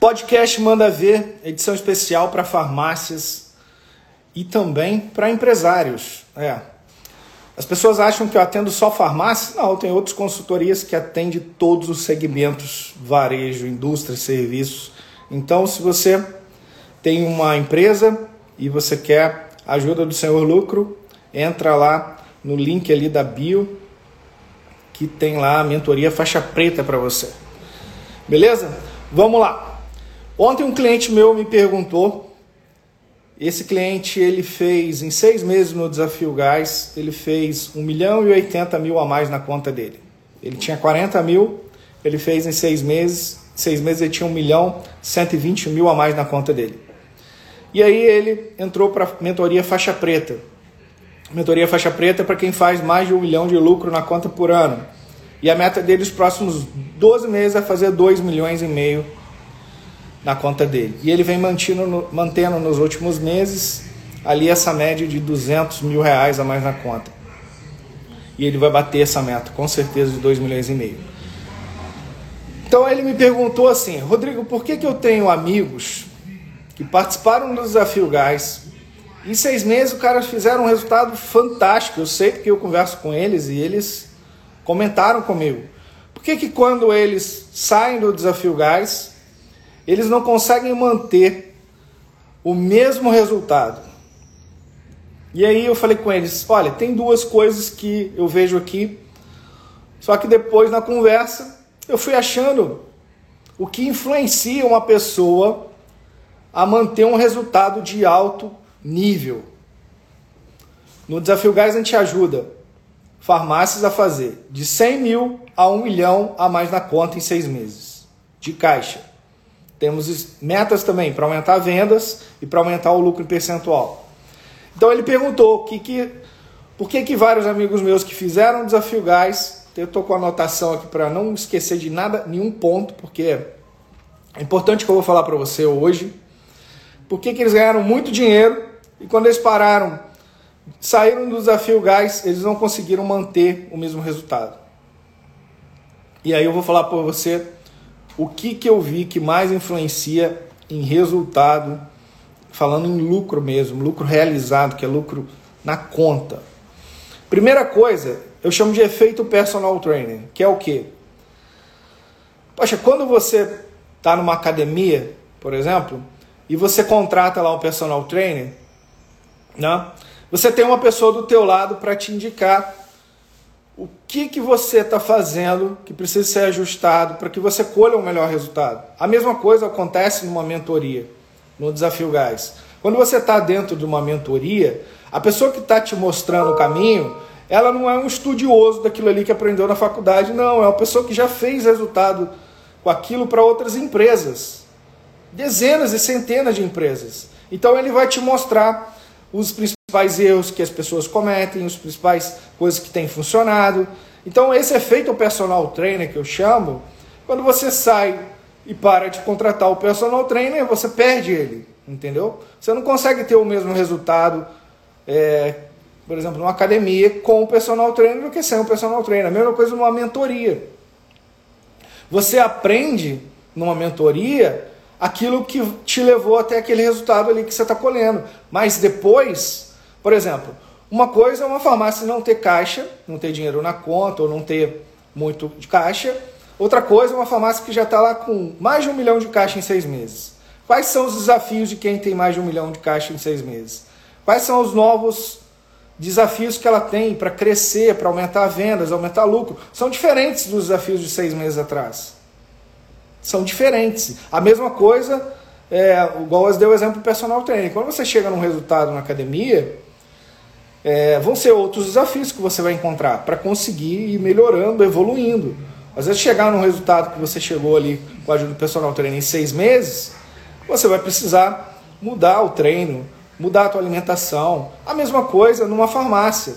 Podcast Manda Ver, edição especial para farmácias e também para empresários. É. As pessoas acham que eu atendo só farmácias? Não, tem outras consultorias que atendem todos os segmentos: varejo, indústria, serviços. Então, se você tem uma empresa e você quer ajuda do Senhor Lucro, entra lá no link ali da bio que tem lá a mentoria faixa preta para você. Beleza? Vamos lá. Ontem um cliente meu me perguntou, esse cliente ele fez em seis meses no Desafio Gás, ele fez 1 milhão e 80 mil a mais na conta dele. Ele tinha 40 mil, ele fez em seis meses, seis meses ele tinha 1 milhão 120 mil a mais na conta dele. E aí ele entrou para mentoria faixa preta. Mentoria faixa preta é para quem faz mais de um milhão de lucro na conta por ano. E a meta dele nos próximos 12 meses é fazer 2 milhões e meio na conta dele. E ele vem mantendo, mantendo nos últimos meses ali essa média de 200 mil reais a mais na conta. E ele vai bater essa meta, com certeza, de 2 milhões e meio. Então ele me perguntou assim, Rodrigo, por que, que eu tenho amigos que participaram do Desafio Gás, em seis meses o cara fizeram um resultado fantástico, eu sei porque eu converso com eles e eles comentaram comigo. Por que, que quando eles saem do Desafio Gás, eles não conseguem manter o mesmo resultado. E aí eu falei com eles: olha, tem duas coisas que eu vejo aqui, só que depois na conversa eu fui achando o que influencia uma pessoa a manter um resultado de alto nível. No Desafio Gás a gente ajuda farmácias a fazer de 100 mil a 1 milhão a mais na conta em seis meses de caixa. Temos metas também para aumentar vendas e para aumentar o lucro percentual. Então ele perguntou que, que, por que, que vários amigos meus que fizeram o desafio gás, eu estou com a anotação aqui para não esquecer de nada, nenhum ponto, porque é importante que eu vou falar para você hoje. Por que, que eles ganharam muito dinheiro e quando eles pararam, saíram do desafio gás, eles não conseguiram manter o mesmo resultado. E aí eu vou falar para você o que, que eu vi que mais influencia em resultado, falando em lucro mesmo, lucro realizado, que é lucro na conta. Primeira coisa, eu chamo de efeito personal trainer, que é o quê? Poxa, quando você está numa academia, por exemplo, e você contrata lá um personal trainer, né? Você tem uma pessoa do teu lado para te indicar o que, que você está fazendo que precisa ser ajustado para que você colha um melhor resultado. A mesma coisa acontece numa mentoria, no Desafio Gás. Quando você está dentro de uma mentoria, a pessoa que está te mostrando o caminho, ela não é um estudioso daquilo ali que aprendeu na faculdade, não. É uma pessoa que já fez resultado com aquilo para outras empresas. Dezenas e centenas de empresas. Então ele vai te mostrar os principais erros que as pessoas cometem, os principais coisas que têm funcionado. Então, esse efeito personal trainer que eu chamo, quando você sai e para de contratar o personal trainer, você perde ele, entendeu? Você não consegue ter o mesmo resultado, é, por exemplo, numa academia com o personal trainer do que sem o personal trainer. A mesma coisa numa mentoria. Você aprende numa mentoria aquilo que te levou até aquele resultado ali que você está colhendo. Mas depois, por exemplo, uma coisa é uma farmácia não ter caixa, não ter dinheiro na conta ou não ter muito de caixa. Outra coisa é uma farmácia que já está lá com mais de um milhão de caixa em seis meses. Quais são os desafios de quem tem mais de um milhão de caixa em seis meses? Quais são os novos desafios que ela tem para crescer, para aumentar vendas, aumentar lucro? São diferentes dos desafios de seis meses atrás são diferentes. A mesma coisa, é, igual eu dei o exemplo do personal trainer. Quando você chega num resultado na academia, é, vão ser outros desafios que você vai encontrar para conseguir ir melhorando, evoluindo. Às vezes chegar num resultado que você chegou ali com a ajuda do personal trainer em seis meses, você vai precisar mudar o treino, mudar a tua alimentação. A mesma coisa numa farmácia.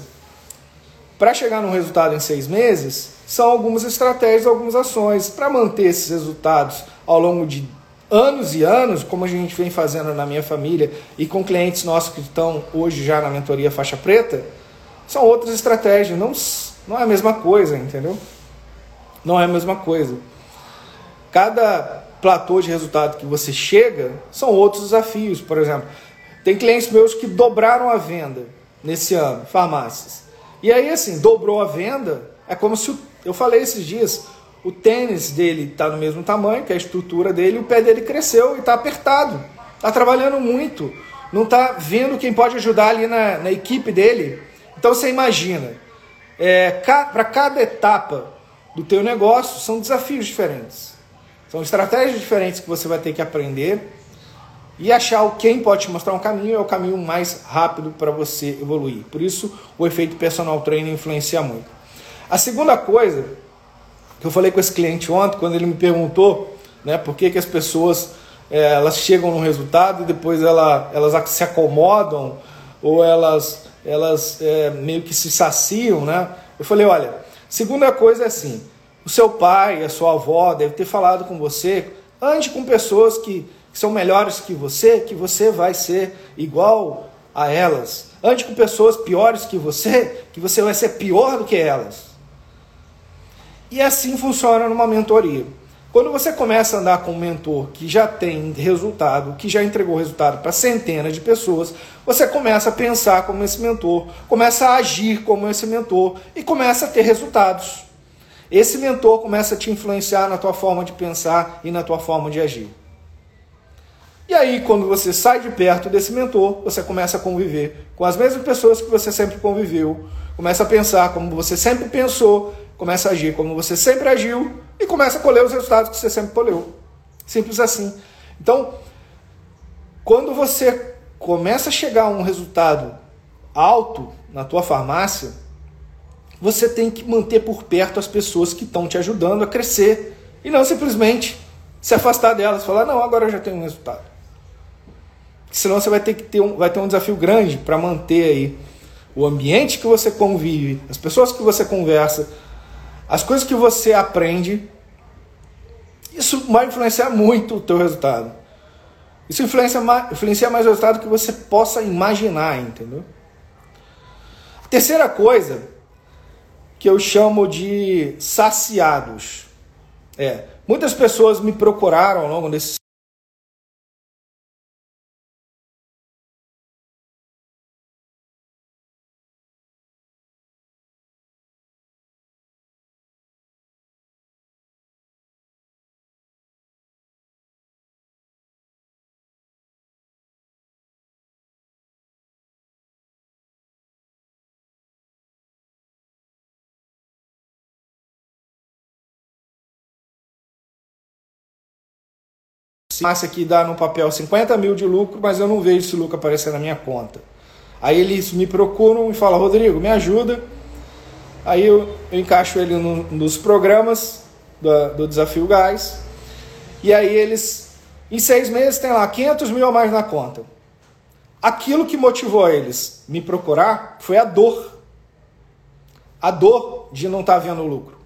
Para chegar num resultado em seis meses, são algumas estratégias, algumas ações. Para manter esses resultados ao longo de anos e anos, como a gente vem fazendo na minha família e com clientes nossos que estão hoje já na mentoria faixa preta, são outras estratégias. Não, não é a mesma coisa, entendeu? Não é a mesma coisa. Cada platô de resultado que você chega, são outros desafios. Por exemplo, tem clientes meus que dobraram a venda nesse ano, farmácias. E aí, assim, dobrou a venda, é como se, eu falei esses dias, o tênis dele está no mesmo tamanho, que é a estrutura dele, o pé dele cresceu e está apertado. Está trabalhando muito, não está vendo quem pode ajudar ali na, na equipe dele. Então você imagina, é, ca, para cada etapa do teu negócio são desafios diferentes. São estratégias diferentes que você vai ter que aprender e achar quem pode te mostrar um caminho é o caminho mais rápido para você evoluir. Por isso, o efeito personal trainer influencia muito. A segunda coisa que eu falei com esse cliente ontem, quando ele me perguntou né, por que, que as pessoas é, elas chegam no resultado e depois ela, elas se acomodam ou elas, elas é, meio que se saciam, né? Eu falei, olha, segunda coisa é assim, o seu pai, a sua avó deve ter falado com você, ande com pessoas que, que são melhores que você, que você vai ser igual a elas. Ande com pessoas piores que você, que você vai ser pior do que elas. E assim funciona numa mentoria. Quando você começa a andar com um mentor que já tem resultado, que já entregou resultado para centenas de pessoas, você começa a pensar como esse mentor, começa a agir como esse mentor e começa a ter resultados. Esse mentor começa a te influenciar na tua forma de pensar e na tua forma de agir. E aí, quando você sai de perto desse mentor, você começa a conviver com as mesmas pessoas que você sempre conviveu, começa a pensar como você sempre pensou, começa a agir como você sempre agiu e começa a colher os resultados que você sempre colheu. Simples assim. Então, quando você começa a chegar a um resultado alto na tua farmácia, você tem que manter por perto as pessoas que estão te ajudando a crescer e não simplesmente se afastar delas, falar não, agora eu já tenho um resultado. Senão você vai ter que ter um, vai ter um desafio grande para manter aí o ambiente que você convive, as pessoas que você conversa, as coisas que você aprende. Isso vai influenciar muito o teu resultado. Isso influencia mais, influencia mais o resultado que você possa imaginar, entendeu? A terceira coisa que eu chamo de saciados. É, muitas pessoas me procuraram ao longo desses massa aqui dá no papel 50 mil de lucro, mas eu não vejo esse lucro aparecer na minha conta. Aí eles me procuram e falam, Rodrigo, me ajuda. Aí eu, eu encaixo ele no, nos programas do, do Desafio Gás. E aí eles, em seis meses, tem lá 500 mil a mais na conta. Aquilo que motivou eles me procurar foi a dor. A dor de não estar tá vendo lucro.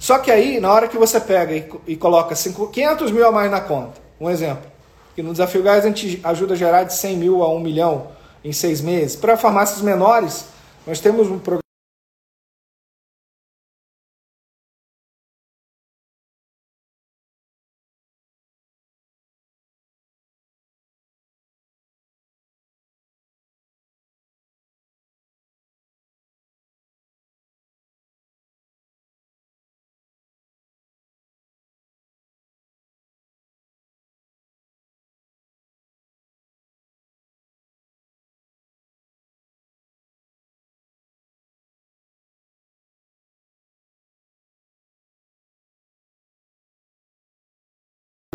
Só que aí, na hora que você pega e, e coloca 500 mil a mais na conta, um exemplo, que no Desafio Gás a gente ajuda a gerar de 100 mil a 1 milhão em seis meses. Para farmácias menores, nós temos um programa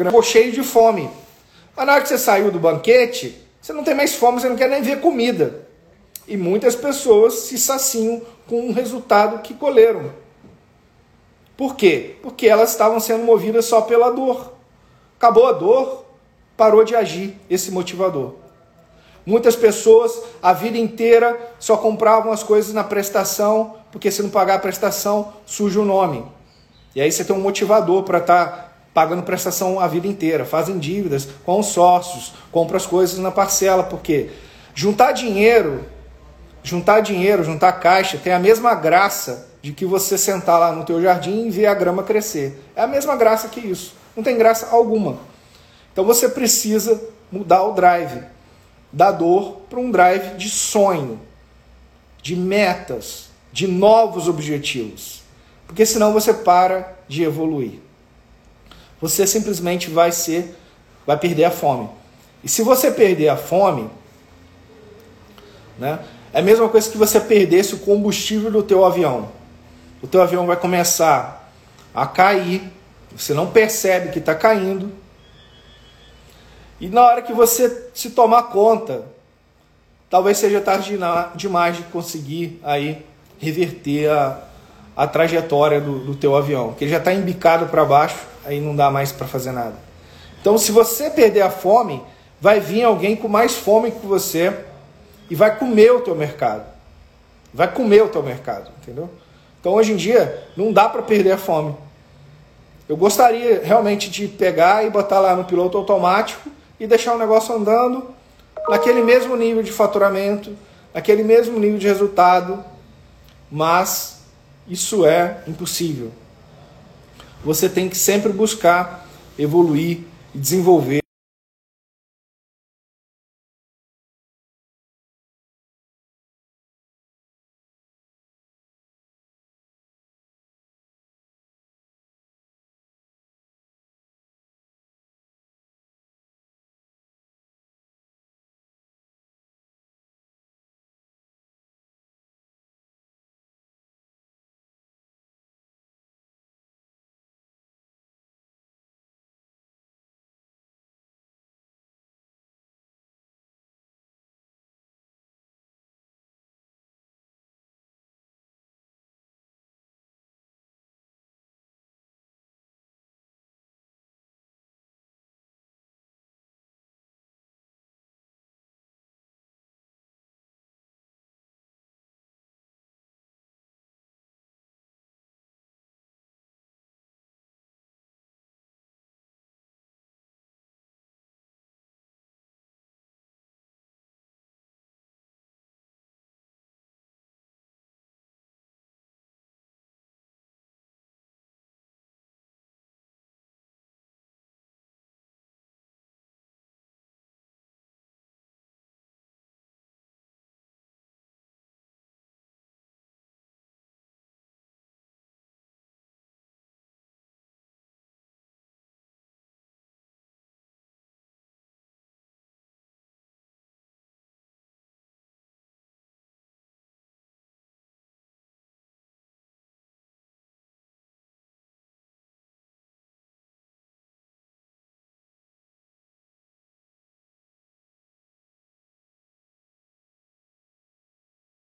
ficou cheio de fome. Mas na hora que você saiu do banquete, você não tem mais fome, você não quer nem ver comida. E muitas pessoas se saciam com o resultado que colheram. Por quê? Porque elas estavam sendo movidas só pela dor. Acabou a dor, parou de agir esse motivador. Muitas pessoas a vida inteira só compravam as coisas na prestação, porque se não pagar a prestação, suja o nome. E aí você tem um motivador para estar tá pagando prestação a vida inteira, fazem dívidas com os sócios, compram as coisas na parcela, porque juntar dinheiro, juntar dinheiro, juntar caixa tem a mesma graça de que você sentar lá no teu jardim e ver a grama crescer. É a mesma graça que isso. Não tem graça alguma. Então você precisa mudar o drive da dor para um drive de sonho, de metas, de novos objetivos. Porque senão você para de evoluir. Você simplesmente vai ser vai perder a fome. E se você perder a fome, né, é a mesma coisa que você perdesse o combustível do teu avião. O teu avião vai começar a cair, você não percebe que está caindo. E na hora que você se tomar conta, talvez seja tarde demais de conseguir aí reverter a, a trajetória do, do teu avião, que ele já está embicado para baixo, aí não dá mais para fazer nada. Então, se você perder a fome, vai vir alguém com mais fome que você e vai comer o teu mercado. Vai comer o teu mercado, entendeu? Então, hoje em dia, não dá para perder a fome. Eu gostaria realmente de pegar e botar lá no piloto automático e deixar o negócio andando naquele mesmo nível de faturamento, naquele mesmo nível de resultado, mas isso é impossível. Você tem que sempre buscar evoluir e desenvolver.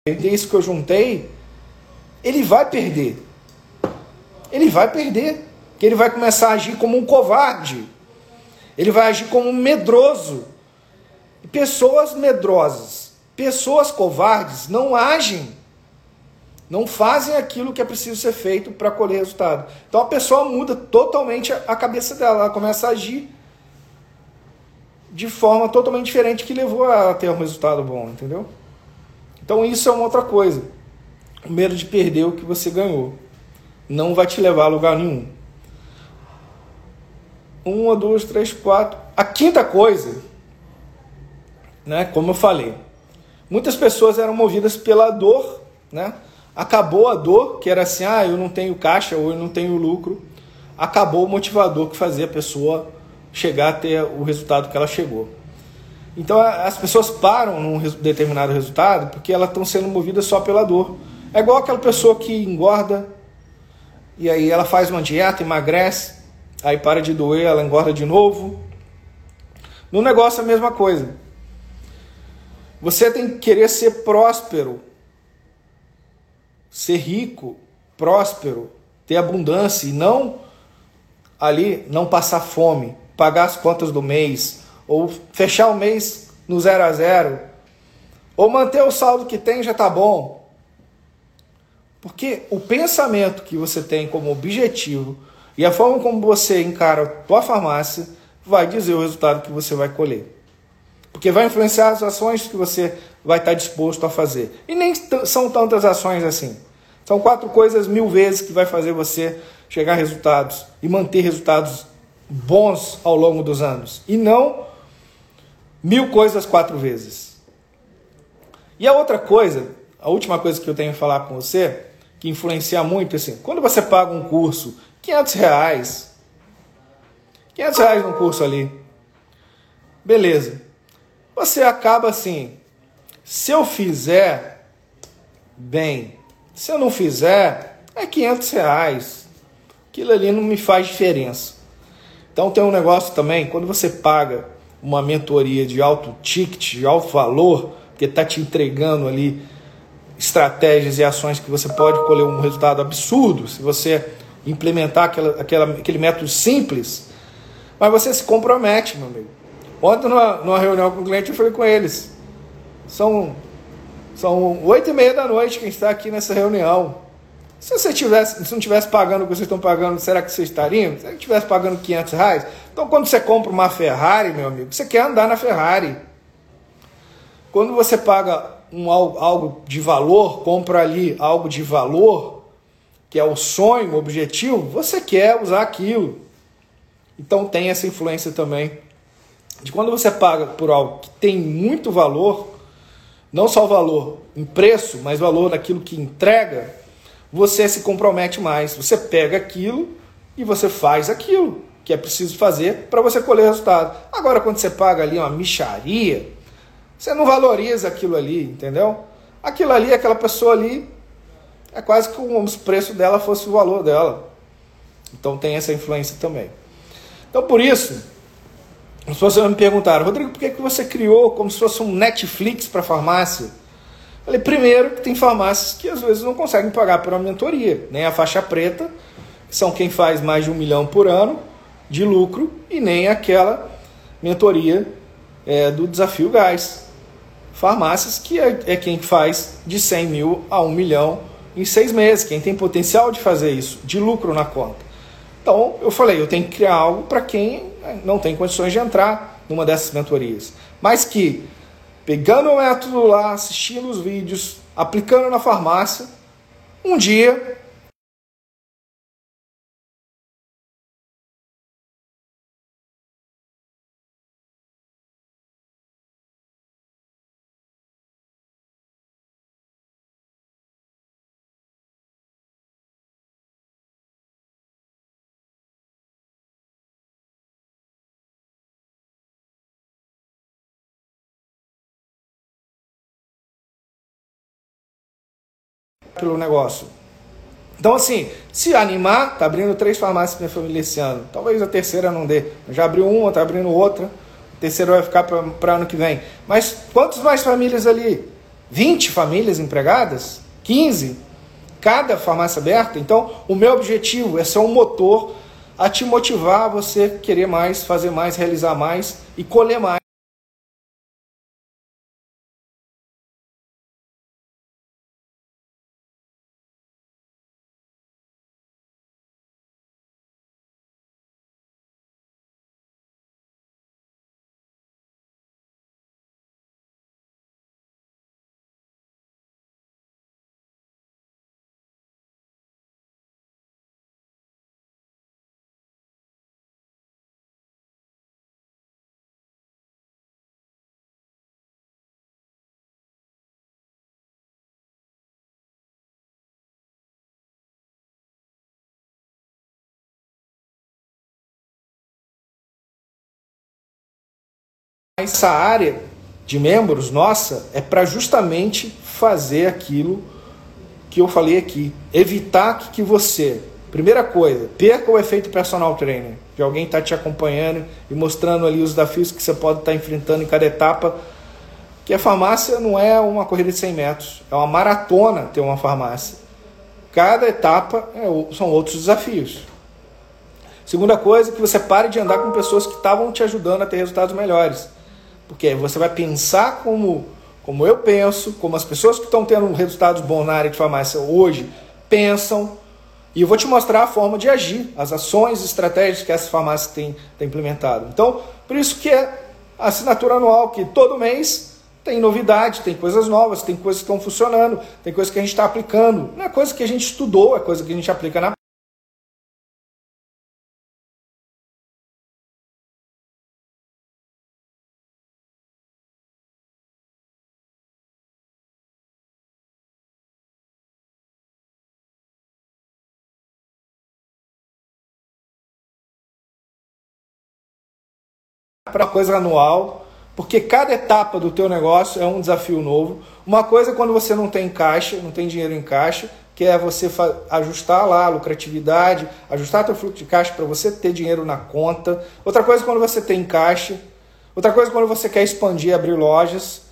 Esse que eu juntei, ele vai perder. Ele vai perder. Que ele vai começar a agir como um covarde. Ele vai agir como um medroso. E pessoas medrosas, pessoas covardes não agem. Não fazem aquilo que é preciso ser feito para colher resultado. Então a pessoa muda totalmente a cabeça dela, ela começa a agir de forma totalmente diferente que levou a ter um resultado bom, entendeu? Então isso é uma outra coisa. O medo de perder o que você ganhou. Não vai te levar a lugar nenhum. Uma, duas, três, quatro. A quinta coisa, né? Como eu falei, muitas pessoas eram movidas pela dor, né? Acabou a dor, que era assim, ah, eu não tenho caixa ou eu não tenho lucro. Acabou o motivador que fazia a pessoa chegar a ter o resultado que ela chegou. Então as pessoas param num determinado resultado porque elas estão sendo movidas só pela dor. É igual aquela pessoa que engorda e aí ela faz uma dieta, emagrece, aí para de doer, ela engorda de novo. No negócio é a mesma coisa. Você tem que querer ser próspero, ser rico, próspero, ter abundância e não ali não passar fome, pagar as contas do mês, ou fechar o mês no zero a zero, ou manter o saldo que tem já está bom. Porque o pensamento que você tem como objetivo e a forma como você encara a tua farmácia vai dizer o resultado que você vai colher. Porque vai influenciar as ações que você vai estar disposto a fazer. E nem são tantas ações assim. São quatro coisas mil vezes que vai fazer você chegar a resultados e manter resultados bons ao longo dos anos e não mil coisas quatro vezes. E a outra coisa, a última coisa que eu tenho a falar com você, que influencia muito, assim, quando você paga um curso, 500 reais, 500 reais num curso ali, beleza, você acaba assim, se eu fizer bem, se eu não fizer, é 500 reais, aquilo ali não me faz diferença. Então tem um negócio também, quando você paga uma mentoria de alto ticket, de alto valor, que está te entregando ali estratégias e ações que você pode colher um resultado absurdo se você implementar aquela, aquela, aquele método simples, mas você se compromete, meu amigo. Ontem, numa, numa reunião com o cliente, eu falei com eles. São são oito e meia da noite que a gente está aqui nessa reunião. Se você tivesse, se não tivesse pagando o que vocês estão pagando, será que vocês estariam? Se você estivesse pagando 500 reais, então quando você compra uma Ferrari, meu amigo, você quer andar na Ferrari. Quando você paga um, algo de valor, compra ali algo de valor, que é o sonho, o objetivo, você quer usar aquilo. Então tem essa influência também de quando você paga por algo que tem muito valor, não só valor em preço, mas valor naquilo que entrega, você se compromete mais. Você pega aquilo e você faz aquilo que é preciso fazer para você colher resultado. Agora, quando você paga ali uma micharia, você não valoriza aquilo ali, entendeu? Aquilo ali, aquela pessoa ali, é quase como o preço dela fosse o valor dela. Então tem essa influência também. Então por isso, as pessoas me perguntaram, Rodrigo, por que, que você criou como se fosse um Netflix para farmácia? Falei, primeiro que tem farmácias que às vezes não conseguem pagar por uma mentoria, nem a faixa preta, que são quem faz mais de um milhão por ano de lucro, e nem aquela mentoria é, do desafio gás farmácias, que é, é quem faz de 100 mil a 1 milhão em seis meses, quem tem potencial de fazer isso, de lucro na conta. Então eu falei, eu tenho que criar algo para quem não tem condições de entrar numa dessas mentorias, mas que pegando o método lá, assistindo os vídeos, aplicando na farmácia, um dia pelo negócio. Então, assim, se animar, tá abrindo três farmácias minha família esse ano. Talvez a terceira não dê. Já abriu uma, tá abrindo outra. A terceira vai ficar para ano que vem. Mas quantas mais famílias ali? 20 famílias empregadas? 15? Cada farmácia aberta? Então, o meu objetivo é ser um motor a te motivar a você querer mais, fazer mais, realizar mais e colher mais. Essa área de membros nossa é para justamente fazer aquilo que eu falei aqui, evitar que você, primeira coisa, perca o efeito personal trainer, de alguém estar tá te acompanhando e mostrando ali os desafios que você pode estar tá enfrentando em cada etapa, que a farmácia não é uma corrida de 100 metros, é uma maratona ter uma farmácia. Cada etapa é, são outros desafios. Segunda coisa, que você pare de andar com pessoas que estavam te ajudando a ter resultados melhores. Porque você vai pensar como, como eu penso, como as pessoas que estão tendo resultados bons na área de farmácia hoje pensam, e eu vou te mostrar a forma de agir, as ações, estratégias que essa farmácia tem, tem implementado. Então, por isso que é a assinatura anual, que todo mês tem novidade, tem coisas novas, tem coisas que estão funcionando, tem coisas que a gente está aplicando. Não é coisa que a gente estudou, é coisa que a gente aplica na para coisa anual, porque cada etapa do teu negócio é um desafio novo. Uma coisa é quando você não tem caixa, não tem dinheiro em caixa, que é você ajustar lá a lucratividade, ajustar teu fluxo de caixa para você ter dinheiro na conta. Outra coisa é quando você tem caixa. Outra coisa é quando você quer expandir, abrir lojas.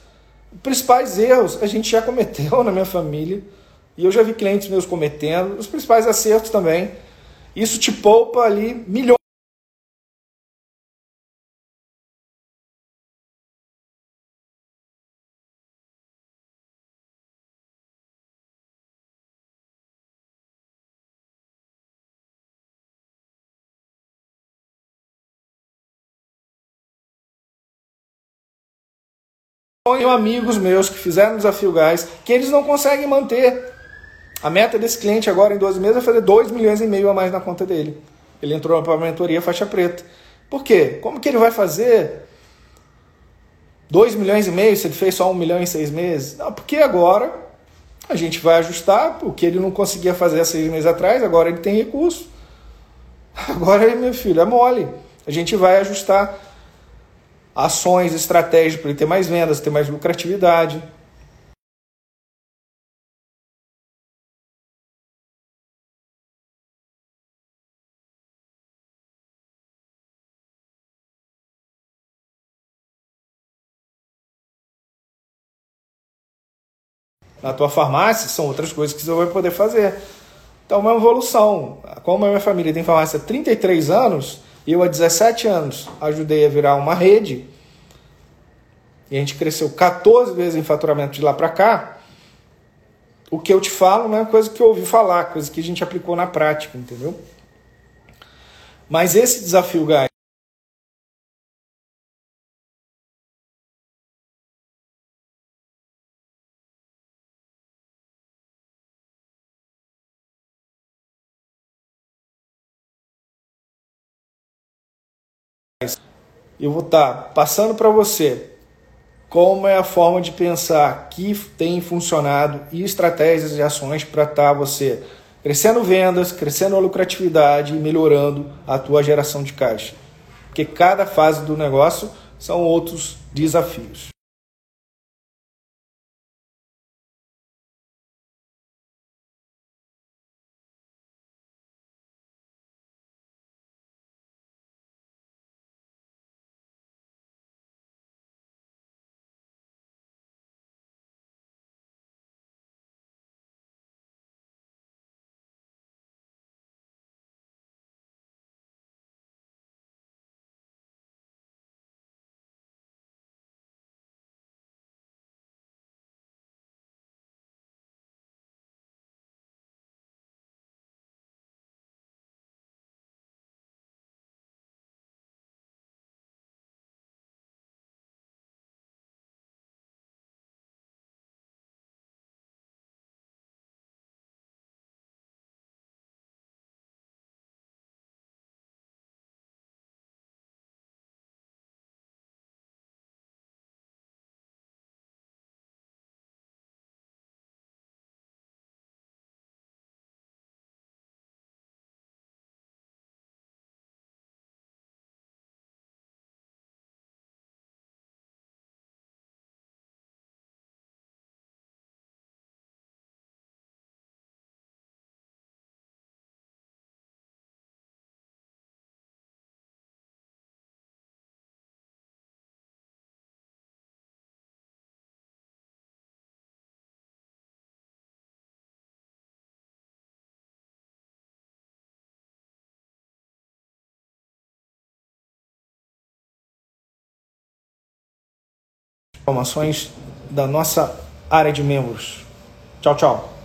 Principais erros a gente já cometeu na minha família e eu já vi clientes meus cometendo. Os principais acertos também. Isso te poupa ali milhões. Tenho amigos meus que fizeram desafio gás que eles não conseguem manter. A meta desse cliente agora em 12 meses é fazer 2 milhões e meio a mais na conta dele. Ele entrou para a mentoria faixa preta. Por quê? Como que ele vai fazer 2 milhões e meio se ele fez só 1 milhão em 6 meses? Não, porque agora a gente vai ajustar o que ele não conseguia fazer há 6 meses atrás, agora ele tem recurso. Agora, meu filho, é mole. A gente vai ajustar ações, estratégias para ele ter mais vendas, ter mais lucratividade. Na tua farmácia são outras coisas que você vai poder fazer. Então, é uma evolução. Como a minha família tem farmácia há 33 anos, eu, há 17 anos, ajudei a virar uma rede. E a gente cresceu 14 vezes em faturamento de lá para cá. O que eu te falo não é coisa que eu ouvi falar, coisa que a gente aplicou na prática, entendeu? Mas esse desafio, Guy, eu vou estar tá passando para você como é a forma de pensar que tem funcionado e estratégias e ações para estar tá você crescendo vendas, crescendo a lucratividade e melhorando a tua geração de caixa. Porque cada fase do negócio são outros desafios. Informações da nossa área de membros. Tchau, tchau.